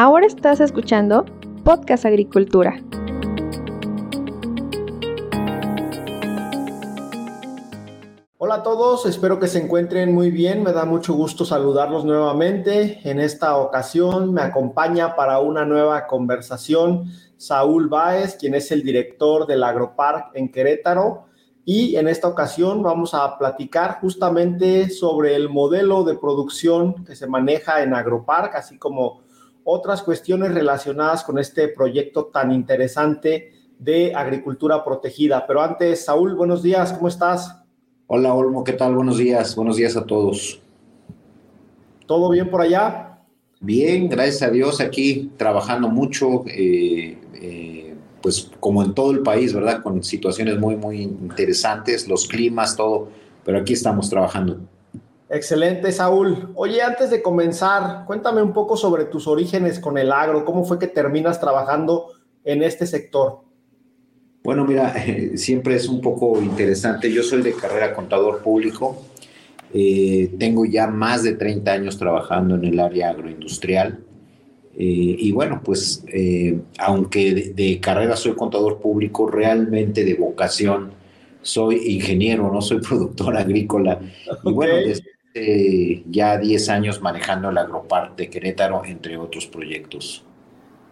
Ahora estás escuchando Podcast Agricultura. Hola a todos, espero que se encuentren muy bien. Me da mucho gusto saludarlos nuevamente. En esta ocasión me acompaña para una nueva conversación Saúl Báez, quien es el director del Agropark en Querétaro. Y en esta ocasión vamos a platicar justamente sobre el modelo de producción que se maneja en Agropark, así como otras cuestiones relacionadas con este proyecto tan interesante de agricultura protegida. Pero antes, Saúl, buenos días, ¿cómo estás? Hola, Olmo, ¿qué tal? Buenos días, buenos días a todos. ¿Todo bien por allá? Bien, gracias a Dios, aquí trabajando mucho, eh, eh, pues como en todo el país, ¿verdad? Con situaciones muy, muy interesantes, los climas, todo, pero aquí estamos trabajando. Excelente, Saúl. Oye, antes de comenzar, cuéntame un poco sobre tus orígenes con el agro, cómo fue que terminas trabajando en este sector. Bueno, mira, siempre es un poco interesante. Yo soy de carrera contador público. Eh, tengo ya más de 30 años trabajando en el área agroindustrial. Eh, y bueno, pues eh, aunque de, de, carrera soy contador público, realmente de vocación soy ingeniero, no soy productor agrícola. Y bueno, desde ya 10 años manejando el Agropar de Querétaro, entre otros proyectos.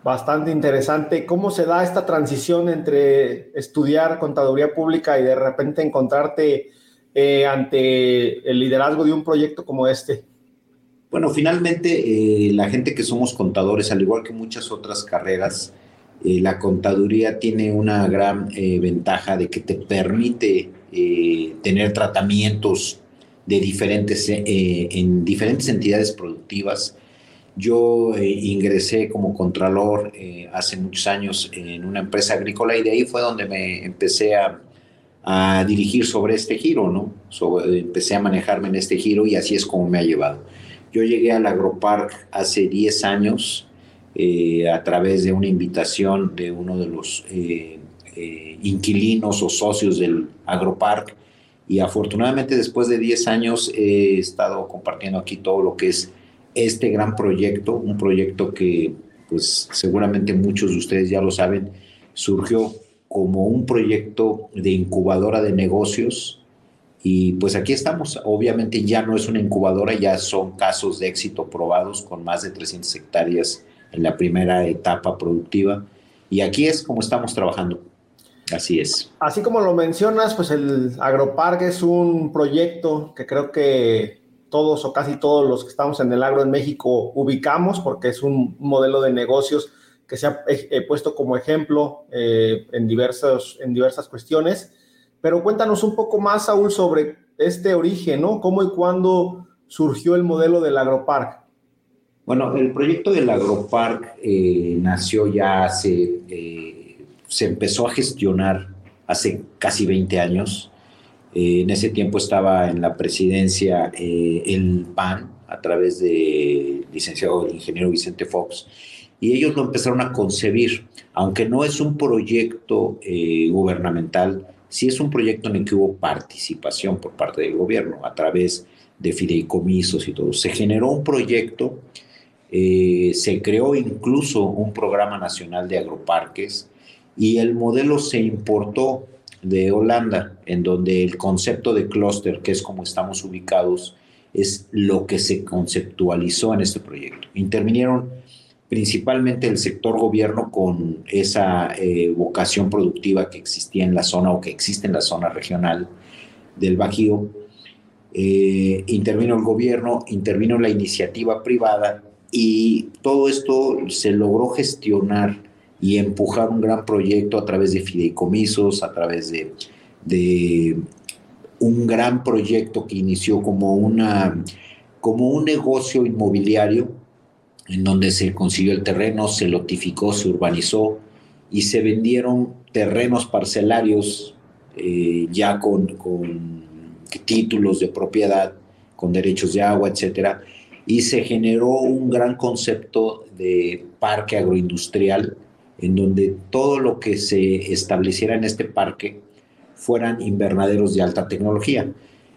Bastante interesante. ¿Cómo se da esta transición entre estudiar contaduría pública y de repente encontrarte eh, ante el liderazgo de un proyecto como este? Bueno, finalmente eh, la gente que somos contadores, al igual que muchas otras carreras, eh, la contaduría tiene una gran eh, ventaja de que te permite tener tratamientos de diferentes, eh, en diferentes entidades productivas. Yo eh, ingresé como contralor eh, hace muchos años en una empresa agrícola y de ahí fue donde me empecé a, a dirigir sobre este giro, ¿no? Sobre, empecé a manejarme en este giro y así es como me ha llevado. Yo llegué al Agropark hace 10 años eh, a través de una invitación de uno de los eh, eh, inquilinos o socios del Agropark y afortunadamente después de 10 años he estado compartiendo aquí todo lo que es este gran proyecto, un proyecto que pues seguramente muchos de ustedes ya lo saben, surgió como un proyecto de incubadora de negocios y pues aquí estamos. Obviamente ya no es una incubadora, ya son casos de éxito probados con más de 300 hectáreas en la primera etapa productiva y aquí es como estamos trabajando. Así es. Así como lo mencionas, pues el Agroparque es un proyecto que creo que todos o casi todos los que estamos en el agro en México ubicamos porque es un modelo de negocios que se ha eh, puesto como ejemplo eh, en, diversos, en diversas cuestiones. Pero cuéntanos un poco más, Saúl, sobre este origen, ¿no? ¿Cómo y cuándo surgió el modelo del Agropark? Bueno, el proyecto del Agropark eh, nació ya hace se empezó a gestionar hace casi 20 años. Eh, en ese tiempo estaba en la presidencia eh, el PAN a través del licenciado el ingeniero Vicente Fox y ellos lo empezaron a concebir, aunque no es un proyecto eh, gubernamental, sí es un proyecto en el que hubo participación por parte del gobierno a través de fideicomisos y todo. Se generó un proyecto, se creó incluso un programa nacional de agroparques, y el modelo se importó de Holanda, en donde el concepto de clúster, que es como estamos ubicados, es lo que se conceptualizó en este proyecto. Intervinieron principalmente el sector gobierno con esa eh, vocación productiva que existía en la zona o que existe en la zona regional del Bajío. Eh, intervino el gobierno, intervino la iniciativa privada y todo esto se logró gestionar y empujar un gran proyecto a través de fideicomisos, a través de, de un gran proyecto que inició como, una, como un negocio inmobiliario en donde se consiguió el terreno, se lotificó, se urbanizó y se vendieron terrenos parcelarios eh, ya con, con, títulos de propiedad, con derechos de agua, etcétera, y se generó un gran concepto de parque agroindustrial en donde todo lo que se estableciera en este parque fueran invernaderos de alta tecnología.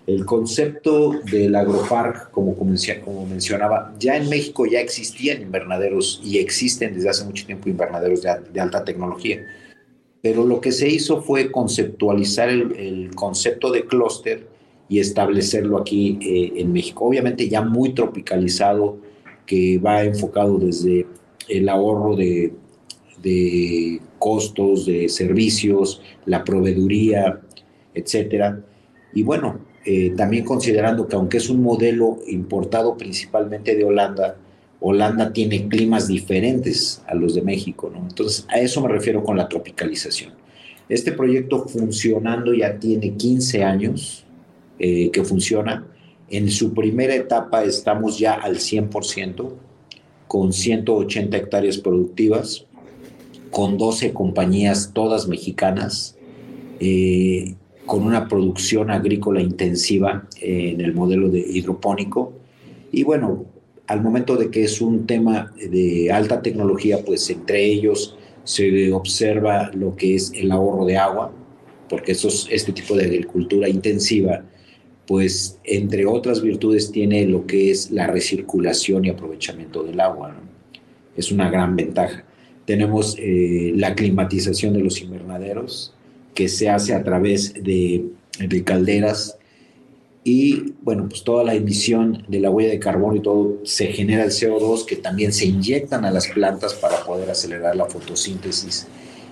El concepto del agropark, como, como mencionaba, ya en México ya existían invernaderos y existen desde hace mucho tiempo invernaderos de, alta tecnología. Pero lo que se hizo fue conceptualizar el, concepto de clúster y establecerlo aquí eh, en México. Obviamente ya muy tropicalizado, que va enfocado desde el ahorro de, de costos, de servicios, la proveeduría, etcétera. Y bueno, eh, también considerando que aunque es un modelo importado principalmente de Holanda, Holanda tiene climas diferentes a los de México, ¿no? Entonces, a eso me refiero con la tropicalización. Este proyecto funcionando ya tiene 15 años eh, que funciona. En su primera etapa estamos ya al 100%, con 180 hectáreas productivas, con 12 compañías, todas mexicanas. Eh, con una producción agrícola intensiva en el modelo de hidropónico. Y bueno, al momento de que es un tema de alta tecnología, pues entre ellos se observa lo que es el ahorro de agua, porque este tipo de agricultura intensiva, pues entre otras virtudes tiene lo que es la recirculación y aprovechamiento del agua. Es una gran ventaja. Tenemos eh, la climatización de los invernaderos, que se hace a través de, de calderas. Y bueno, pues toda la emisión de la huella de carbono y todo se genera el CO2 que también se inyectan a las plantas para poder acelerar la fotosíntesis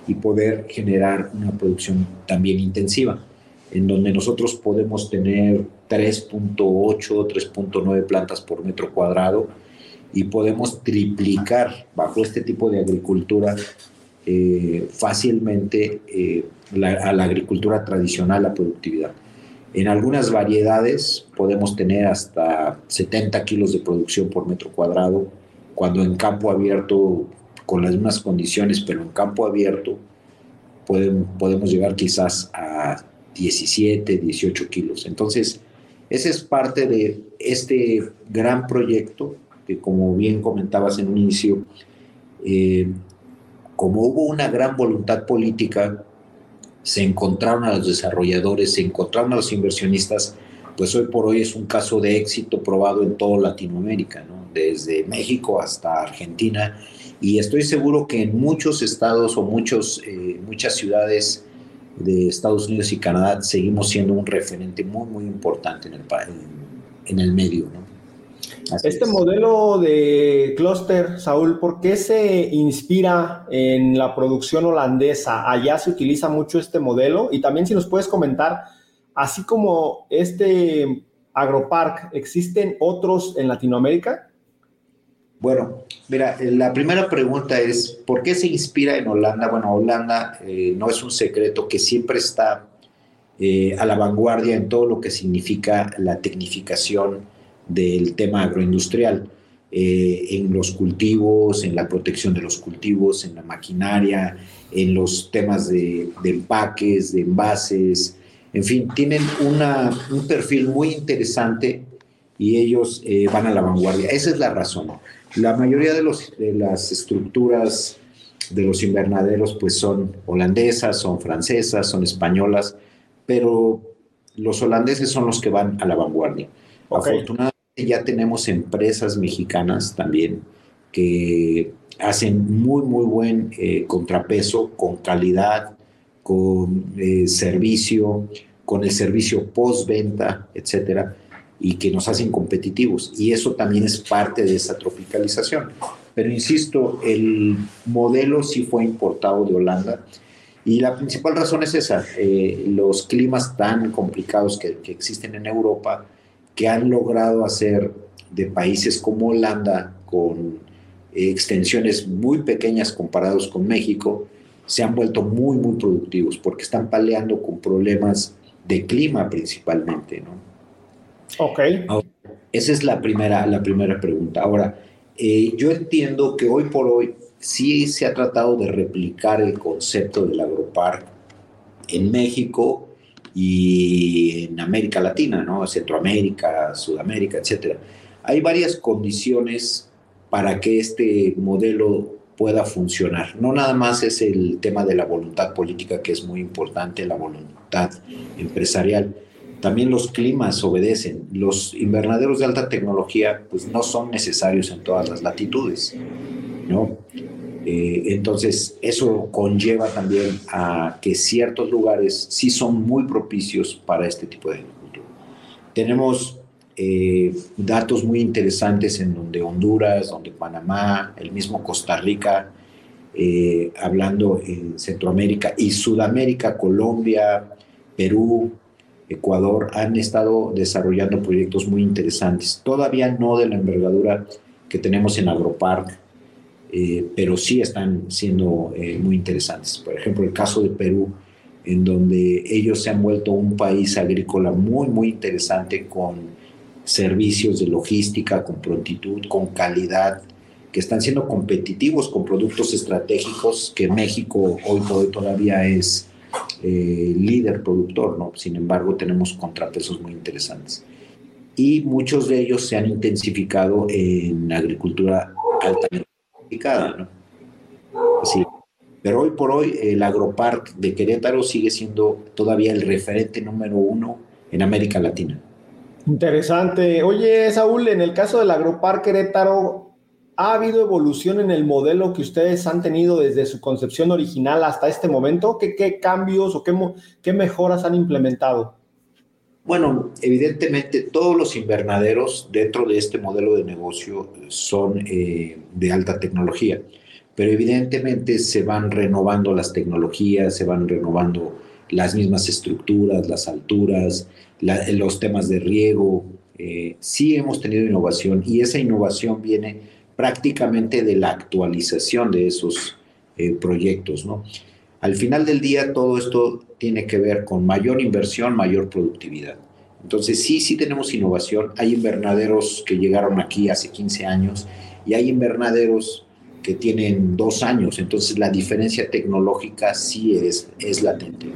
y poder generar una producción también intensiva, en donde nosotros podemos tener 3.8, 3.9 plantas por metro cuadrado y podemos triplicar bajo este tipo de agricultura eh, fácilmente eh, a la agricultura tradicional, la productividad. En algunas variedades podemos tener hasta 70 kilos de producción por metro cuadrado, cuando en campo abierto, con las mismas condiciones, pero en campo abierto, podemos llegar quizás a 17, 18 kilos. Entonces, ese es parte de este gran proyecto que, como bien comentabas en un inicio, eh, como hubo una gran voluntad política se encontraron a los desarrolladores, se encontraron a los inversionistas, pues hoy por hoy es un caso de éxito probado en toda Latinoamérica, desde México hasta Argentina. Y estoy seguro que en muchos estados o muchos, eh, muchas ciudades de Estados Unidos y Canadá seguimos siendo un referente muy, muy importante en el, en el medio. ¿no? Este modelo de clúster, Saúl, ¿por qué se inspira en la producción holandesa? Allá se utiliza mucho este modelo y también si nos puedes comentar, así como este agropark, ¿existen otros en Latinoamérica? Bueno, mira, la primera pregunta es, ¿por qué se inspira en Holanda? Bueno, Holanda eh, no es un secreto que siempre está eh, a la vanguardia en todo lo que significa la tecnificación del tema agroindustrial, eh, en los cultivos, en la protección de los cultivos, en la maquinaria, en los temas de, empaques, de envases, en fin, tienen una, un perfil muy interesante y ellos eh, van a la vanguardia. Esa es la razón. La mayoría de, los, de las estructuras de los invernaderos pues son holandesas, son francesas, son españolas, pero los holandeses son los que van a la vanguardia. Afortunadamente ya tenemos empresas mexicanas también que hacen muy, muy buen eh, contrapeso con calidad, con eh, servicio, con el servicio postventa, etcétera, y que nos hacen competitivos. Y eso también es parte de esa tropicalización. Pero insisto, el modelo sí fue importado de Holanda. Y la principal razón es esa, eh, los climas tan complicados que, que existen en Europa, que han logrado hacer de países como Holanda, con extensiones muy pequeñas comparados con México, se han vuelto muy, muy productivos porque están peleando con problemas de clima principalmente. ¿no? Ok. esa es la primera, la primera pregunta. Ahora, eh, yo entiendo que hoy por hoy sí se ha tratado de replicar el concepto del agropark en México y en América Latina, ¿no? Centroamérica, Sudamérica, etc. Hay varias condiciones para que este modelo pueda funcionar. No nada más es el tema de la voluntad política, que es muy importante, la voluntad empresarial, también los climas obedecen. Los invernaderos de alta tecnología pues no son necesarios en todas las latitudes, ¿no? Eh, entonces eso conlleva también a que ciertos lugares sí son muy propicios para este tipo de agricultura. Tenemos eh, datos muy interesantes en donde Honduras, donde Panamá, el mismo Costa Rica, eh, hablando en Centroamérica y Sudamérica, Colombia, Perú, Ecuador, han estado desarrollando proyectos muy interesantes. Todavía no de la envergadura que tenemos en Agropark, eh, pero sí están siendo muy interesantes. Por ejemplo, el caso de Perú, en donde ellos se han vuelto un país agrícola muy, muy interesante con servicios de logística con prontitud, con calidad, que están siendo competitivos con productos estratégicos que México hoy por hoy todavía es eh, líder productor, ¿no? Sin embargo, tenemos contrapesos muy interesantes. Y muchos de ellos se han intensificado en agricultura altamente ¿no? Sí. Pero hoy por hoy el agropark de Querétaro sigue siendo todavía el referente número uno en América Latina. Interesante. Oye, Saúl, en el caso del Agropar Querétaro, ¿ha habido evolución en el modelo que ustedes han tenido desde su concepción original hasta este momento? ¿Qué, cambios o qué, qué mejoras han implementado? Bueno, evidentemente todos los invernaderos dentro de este modelo de negocio son eh, de alta tecnología, pero evidentemente se van renovando las tecnologías, se van renovando las mismas estructuras, las alturas, los temas de riego. Eh, sí hemos tenido innovación y esa innovación viene prácticamente de la actualización de esos eh, proyectos. ¿no? Al final del día todo esto tiene que ver con mayor inversión, mayor productividad. Entonces sí, sí tenemos innovación. Hay invernaderos que llegaron aquí hace 15 años y hay invernaderos que tienen dos años. Entonces la diferencia tecnológica sí es, es latente.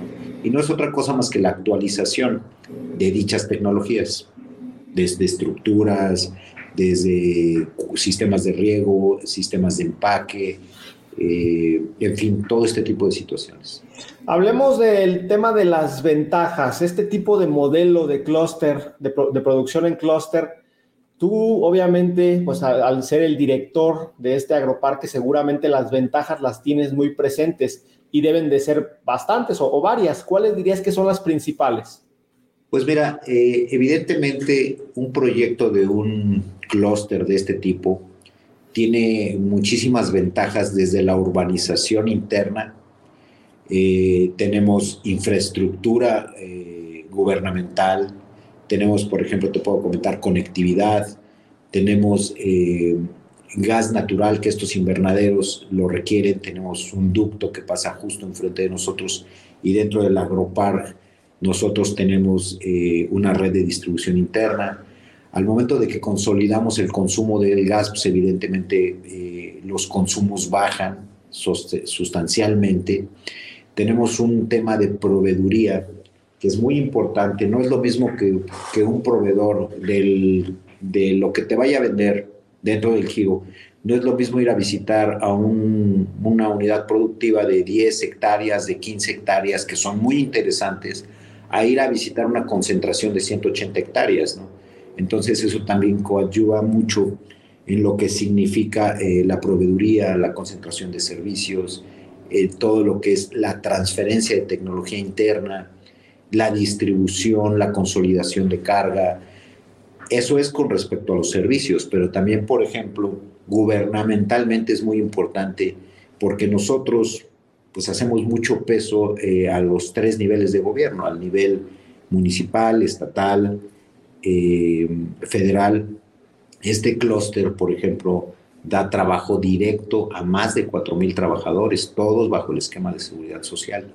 Y no es otra cosa más que la actualización de dichas tecnologías, desde estructuras, desde sistemas de riego, sistemas de empaque, eh, en fin, todo este tipo de situaciones. Hablemos del tema de las ventajas, este tipo de modelo de clúster, de, producción en clúster. Tú, obviamente, pues al, ser el director de este agroparque, seguramente las ventajas las tienes muy presentes y deben de ser bastantes o varias. ¿Cuáles dirías que son las principales? Pues mira, eh, evidentemente un proyecto de un clúster de este tipo tiene muchísimas ventajas desde la urbanización interna. Eh, tenemos infraestructura eh, gubernamental, tenemos, por ejemplo, te puedo comentar, conectividad, tenemos gas natural que estos invernaderos lo requieren, tenemos un ducto que pasa justo enfrente de nosotros y dentro del agropark nosotros tenemos eh, una red de distribución interna. Al momento de que consolidamos el consumo del gas, pues evidentemente eh, los consumos bajan sustancialmente. Tenemos un tema de proveeduría que es muy importante. No es lo mismo que, un proveedor de lo que te vaya a vender dentro del giro. No es lo mismo ir a visitar a un, una unidad productiva de 10 hectáreas, de 15 hectáreas, que son muy interesantes, a ir a visitar una concentración de 180 hectáreas, ¿no? Entonces eso también coadyuva mucho en lo que significa eh, la proveeduría, la concentración de servicios, eh, todo lo que es la transferencia de tecnología interna, la distribución, la consolidación de carga. Eso es con respecto a los servicios, pero también, por ejemplo, gubernamentalmente es muy importante porque nosotros pues hacemos mucho peso eh, a los tres niveles de gobierno, al nivel municipal, estatal, eh, federal. Este clúster, por ejemplo, da trabajo directo a más de 4.000 trabajadores, todos bajo el esquema de seguridad social.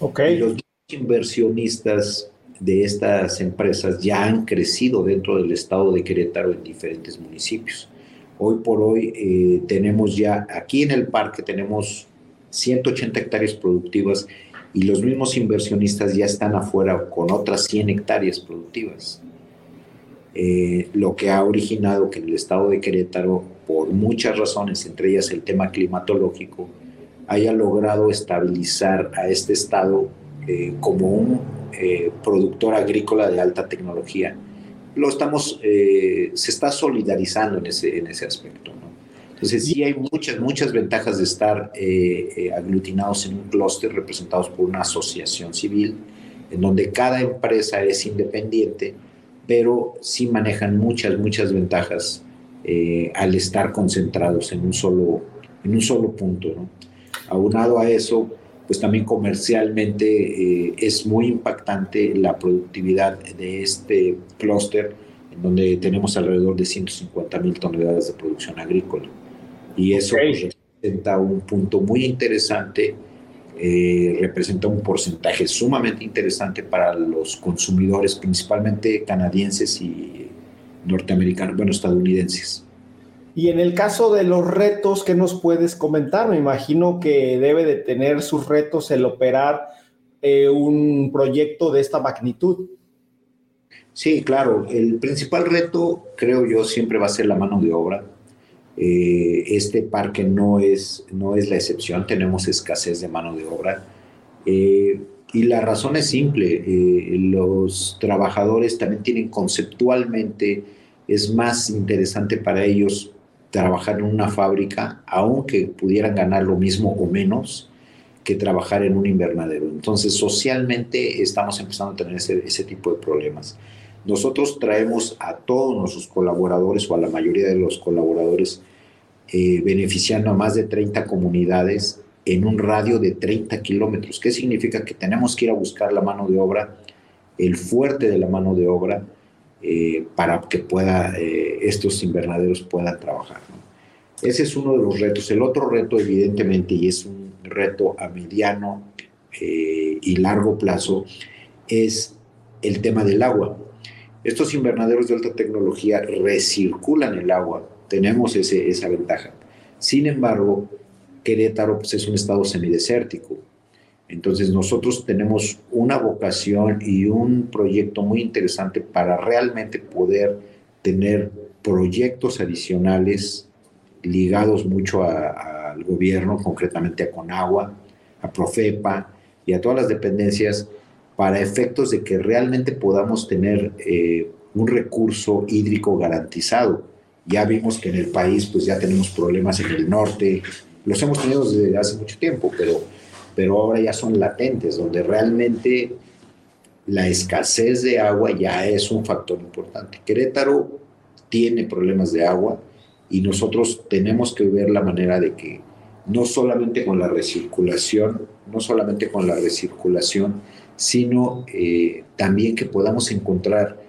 Okay. Y los inversionistas de estas empresas ya han crecido dentro del estado de Querétaro en diferentes municipios. Hoy por hoy eh, tenemos ya, aquí en el parque tenemos 180 hectáreas productivas y los mismos inversionistas ya están afuera con otras 100 hectáreas productivas. Eh, lo que ha originado que el estado de Querétaro, por muchas razones, entre ellas el tema climatológico, haya logrado estabilizar a este estado eh, como un eh, productor agrícola de alta tecnología. Lo estamos, se está solidarizando en ese, en ese aspecto. Entonces sí hay muchas, muchas ventajas de estar aglutinados en un clúster representados por una asociación civil, en donde cada empresa es independiente, pero sí manejan muchas, muchas ventajas al estar concentrados en un solo, en un solo punto. ¿no? Aunado a eso, pues también comercialmente eh, es muy impactante la productividad de este clúster, en donde tenemos alrededor de 150 mil toneladas de producción agrícola. Y eso pues, representa un punto muy interesante, eh, representa un porcentaje sumamente interesante para los consumidores, principalmente canadienses y norteamericanos, bueno, estadounidenses. Y en el caso de los retos, ¿qué nos puedes comentar? Me imagino que debe de tener sus retos el operar eh, un proyecto de esta magnitud. Sí, claro. El principal reto, creo yo, siempre va a ser la mano de obra. Eh, este parque no es, no es la excepción, tenemos escasez de mano de obra. Eh, y la razón es simple, los trabajadores también tienen conceptualmente, es más interesante para ellos trabajar en una fábrica, aunque pudieran ganar lo mismo o menos que trabajar en un invernadero. Entonces, socialmente estamos empezando a tener ese, tipo de problemas. Nosotros traemos a todos nuestros colaboradores o a la mayoría de los colaboradores eh, beneficiando a más de 30 comunidades en un radio de 30 kilómetros. ¿Qué significa? Que tenemos que ir a buscar la mano de obra, el fuerte de la mano de obra, eh, para que pueda, eh, estos invernaderos puedan trabajar. Ese es uno de los retos. El otro reto, evidentemente, y es un reto a mediano y largo plazo, es el tema del agua. Estos invernaderos de alta tecnología recirculan el agua, tenemos ese, esa ventaja. Sin embargo, Querétaro pues, es un estado semidesértico. Entonces nosotros tenemos una vocación y un proyecto muy interesante para realmente poder tener proyectos adicionales ligados mucho al gobierno, concretamente a Conagua, a Profepa y a todas las dependencias para efectos de que realmente podamos tener eh, un recurso hídrico garantizado. Ya vimos que en el país pues ya tenemos problemas en el norte, los hemos tenido desde hace mucho tiempo, pero pero ahora ya son latentes, donde realmente la escasez de agua ya es un factor importante. Querétaro tiene problemas de agua y nosotros tenemos que ver la manera de que no solamente con la recirculación, no solamente con la recirculación, sino eh, también que podamos encontrar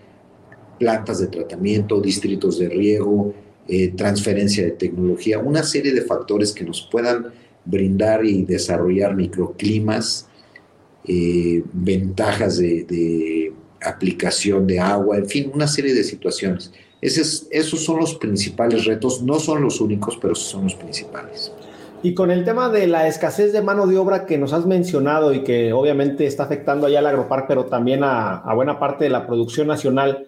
plantas de tratamiento, distritos de riego, eh, transferencia de tecnología, una serie de factores que nos puedan brindar y desarrollar microclimas, eh, ventajas de, aplicación de agua, en fin, una serie de situaciones. esos son los principales retos, no son los únicos, pero son los principales. Y con el tema de la escasez de mano de obra que nos has mencionado y que obviamente está afectando allá al agropark, pero también a, buena parte de la producción nacional,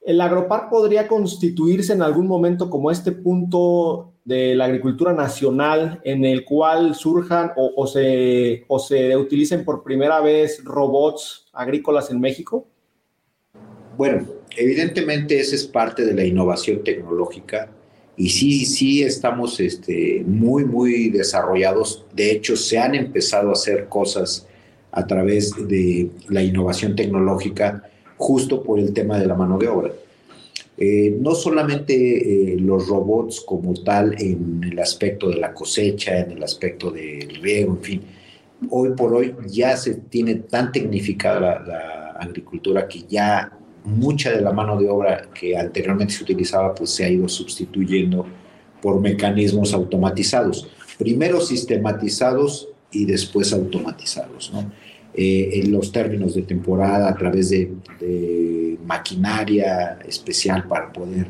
¿el agropark podría constituirse en algún momento como este punto de la agricultura nacional en el cual surjan o, se, o se utilicen por primera vez robots agrícolas en México? Bueno, evidentemente esa es parte de la innovación tecnológica y sí, sí estamos este, muy, muy desarrollados. De hecho, se han empezado a hacer cosas a través de la innovación tecnológica justo por el tema de la mano de obra. Eh, no solamente eh, los robots como tal en el aspecto de la cosecha, en el aspecto del riego, en fin, hoy por hoy ya se tiene tan tecnificada la, agricultura que ya mucha de la mano de obra que anteriormente se utilizaba pues se ha ido sustituyendo por mecanismos automatizados, primero sistematizados y después automatizados, ¿no? Eh, en los términos de temporada a través de, maquinaria especial para poder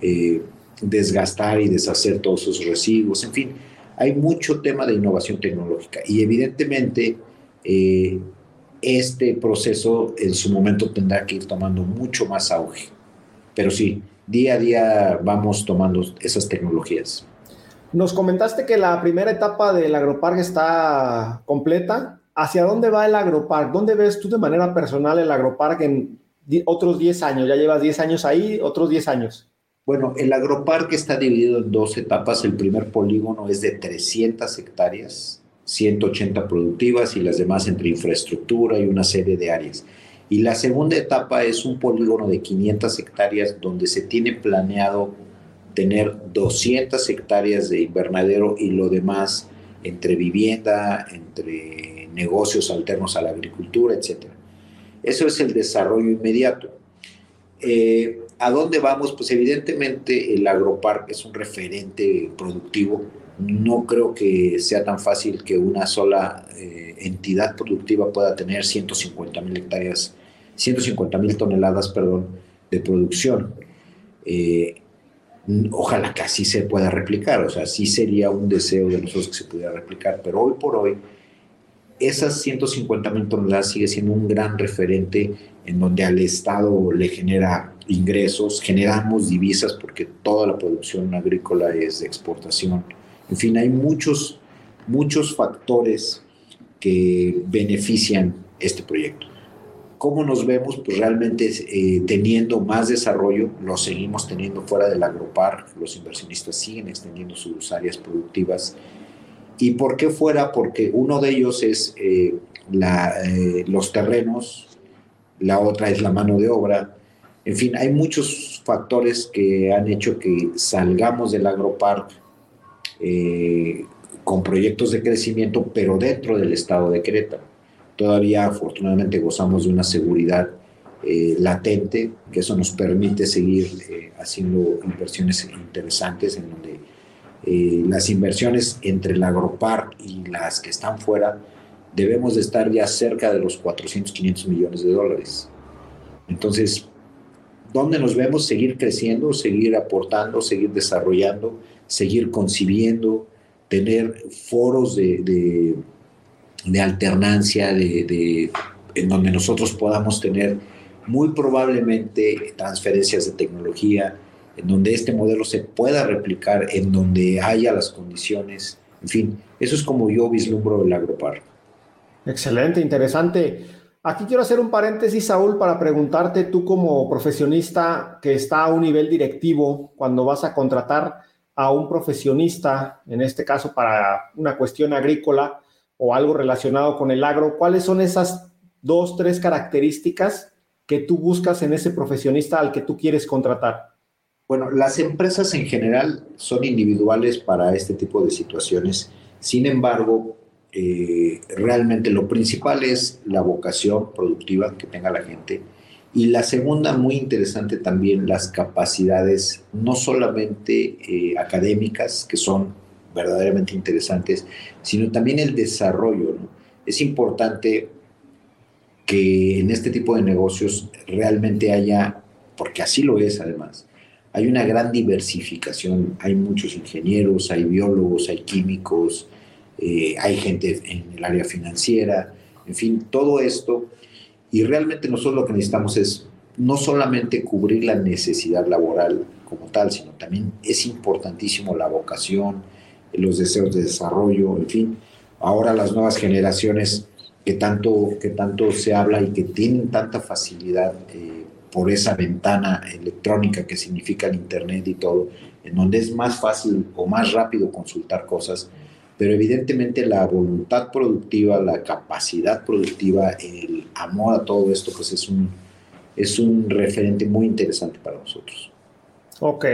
eh, desgastar y deshacer todos esos residuos, en fin, hay mucho tema de innovación tecnológica y evidentemente eh, este proceso en su momento tendrá que ir tomando mucho más auge, pero sí, día a día vamos tomando esas tecnologías. Nos comentaste que la primera etapa del agroparque está completa, ¿hacia dónde va el agropark? ¿Dónde ves tú de manera personal el agropark en otros 10 años? Ya llevas 10 años ahí, otros 10 años. Bueno, el agroparque está dividido en dos etapas. El primer polígono es de 300 hectáreas, 180 productivas y las demás entre infraestructura y una serie de áreas. Y la segunda etapa es un polígono de 500 hectáreas donde se tiene planeado tener 200 hectáreas de invernadero y lo demás entre vivienda, entre negocios alternos a la agricultura, etc. Eso es el desarrollo inmediato. Eh, ¿A dónde vamos? Pues evidentemente el agroparque es un referente productivo. No creo que sea tan fácil que una sola eh, entidad productiva pueda tener 150 mil hectáreas, 150 mil toneladas, perdón, de producción. Eh, ojalá que así se pueda replicar, o sea, sí sería un deseo de nosotros que se pudiera replicar, pero hoy por hoy esas 150 mil toneladas sigue siendo un gran referente en donde al Estado le genera ingresos, generamos divisas porque toda la producción agrícola es de exportación. En fin, hay muchos, muchos factores que benefician este proyecto. ¿Cómo nos vemos? Pues realmente eh, teniendo más desarrollo, lo seguimos teniendo fuera del agropark, los inversionistas siguen extendiendo sus áreas productivas. ¿Y por qué fuera? Porque uno de ellos es eh, eh, los terrenos, la otra es la mano de obra. En fin, hay muchos factores que han hecho que salgamos del agropark eh, con proyectos de crecimiento, pero dentro del estado de Querétaro. Todavía afortunadamente gozamos de una seguridad eh, latente, que eso nos permite seguir eh, haciendo inversiones interesantes en donde las inversiones entre el agropark y las que están fuera debemos de estar ya cerca de los 400, 500 millones de dólares. Entonces, ¿dónde nos vemos? Seguir creciendo, seguir aportando, seguir desarrollando, seguir concibiendo, tener foros de, de, alternancia, de, en donde nosotros podamos tener muy probablemente transferencias de tecnología, en donde este modelo se pueda replicar, en donde haya las condiciones, en fin, eso es como yo vislumbro el agroparque. Excelente, interesante. Aquí quiero hacer un paréntesis, Saúl, para preguntarte, tú como profesionista que está a un nivel directivo, cuando vas a contratar a un profesionista, en este caso para una cuestión agrícola o algo relacionado con el agro, ¿cuáles son esas dos, tres características que tú buscas en ese profesionista al que tú quieres contratar? Bueno, las empresas en general son individuales para este tipo de situaciones. Sin embargo, eh, realmente lo principal es la vocación productiva que tenga la gente. Y la segunda, muy interesante también, las capacidades no solamente eh, académicas, que son verdaderamente interesantes, sino también el desarrollo. Es importante que en este tipo de negocios realmente haya, porque así lo es además, hay una gran diversificación, hay muchos ingenieros, hay biólogos, hay químicos, eh, hay gente en el área financiera, en fin, todo esto. Y realmente nosotros lo que necesitamos es no solamente cubrir la necesidad laboral como tal, sino también es importantísimo la vocación, los deseos de desarrollo, en fin. Ahora las nuevas generaciones que tanto, que tanto se habla y que tienen tanta facilidad eh, por esa ventana electrónica que significa el Internet y todo, en donde es más fácil o más rápido consultar cosas, pero evidentemente la voluntad productiva, la capacidad productiva, el amor a todo esto, pues es un, es un referente muy interesante para nosotros. Ok.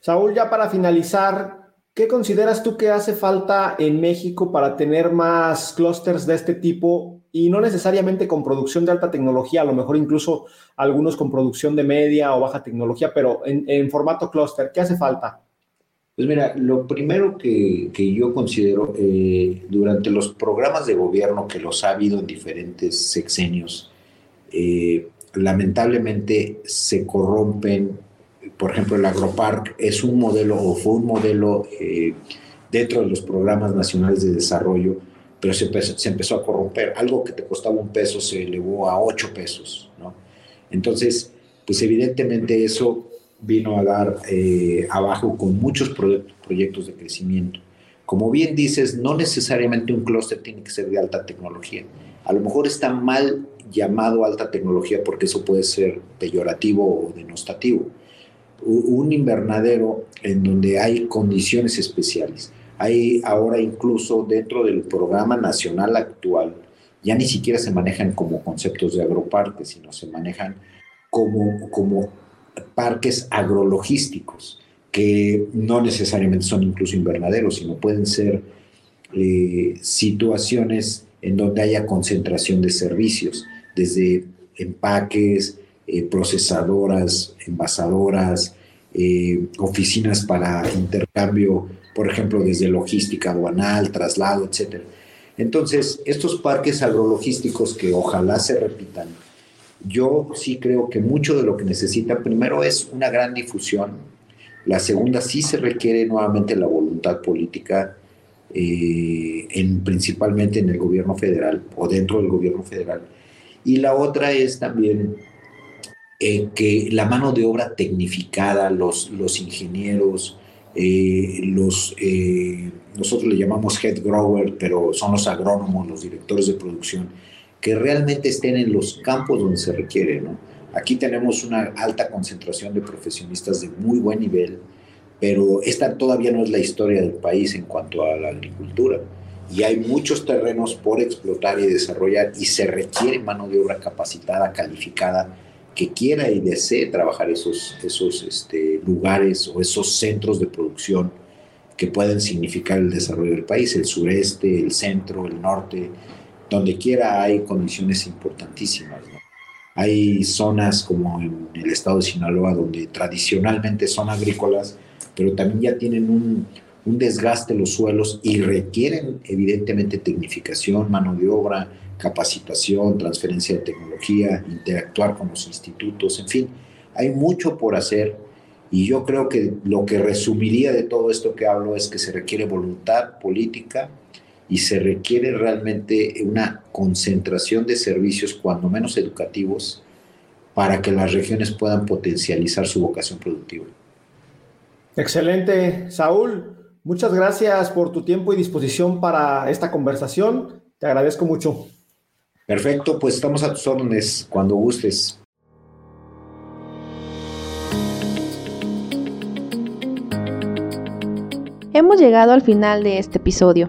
Saúl, ya para finalizar, ¿qué consideras tú que hace falta en México para tener más clústeres de este tipo y no necesariamente con producción de alta tecnología, a lo mejor incluso algunos con producción de media o baja tecnología, pero en, en formato clúster, ¿qué hace falta? Pues mira, lo primero que, yo considero eh, durante los programas de gobierno que los ha habido en diferentes sexenios, eh, lamentablemente se corrompen, por ejemplo, el Agropark es un modelo o fue un modelo eh, dentro de los programas nacionales de desarrollo, pero se empezó, se empezó, a corromper. Algo que te costaba un peso se elevó a ocho pesos, ¿no? Entonces, pues evidentemente eso vino a dar eh, abajo con muchos proyectos de crecimiento. Como bien dices, no necesariamente un clúster tiene que ser de alta tecnología. A lo mejor está mal llamado alta tecnología porque eso puede ser peyorativo o denostativo. Un invernadero en donde hay condiciones especiales. Hay ahora incluso dentro del programa nacional actual, ya ni siquiera se manejan como conceptos de agroparques, sino se manejan como, como parques agrologísticos, que no necesariamente son incluso invernaderos, sino pueden ser eh, situaciones en donde haya concentración de servicios, desde empaques, eh, procesadoras, envasadoras, eh, oficinas para intercambio, por ejemplo, desde logística aduanal, traslado, etc. Entonces, estos parques agrologísticos que ojalá se repitan, yo sí creo que mucho de lo que necesita primero es una gran difusión, la segunda sí se requiere nuevamente la voluntad política, eh, en, principalmente en el gobierno federal o dentro del gobierno federal. Y la otra es también eh, que la mano de obra tecnificada, los, los ingenieros, eh, los, nosotros le llamamos head grower, pero son los agrónomos, los directores de producción, que realmente estén en los campos donde se requiere. ¿no? Aquí tenemos una alta concentración de profesionistas de muy buen nivel, pero esta todavía no es la historia del país en cuanto a la agricultura. Y hay muchos terrenos por explotar y desarrollar y se requiere mano de obra capacitada, calificada, que quiera y desee trabajar esos, esos este, lugares o esos centros de producción que pueden significar el desarrollo del país, el sureste, el centro, el norte, donde quiera hay condiciones importantísimas. Hay zonas como en el estado de Sinaloa donde tradicionalmente son agrícolas, pero también ya tienen un, un desgaste los suelos y requieren evidentemente tecnificación, mano de obra, capacitación, transferencia de tecnología, interactuar con los institutos, en fin, hay mucho por hacer y yo creo que lo que resumiría de todo esto que hablo es que se requiere voluntad política, y se requiere realmente una concentración de servicios, cuando menos educativos, para que las regiones puedan potencializar su vocación productiva. Excelente, Saúl. Muchas gracias por tu tiempo y disposición para esta conversación. Te agradezco mucho. Perfecto, pues estamos a tus órdenes cuando gustes. Hemos llegado al final de este episodio.